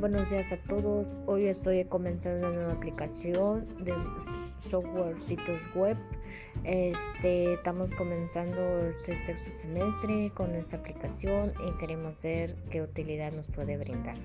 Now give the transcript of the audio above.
buenos días a todos. Hoy estoy comenzando una nueva aplicación de software sitios web. Este, estamos comenzando este sexto semestre con esta aplicación y queremos ver qué utilidad nos puede brindar.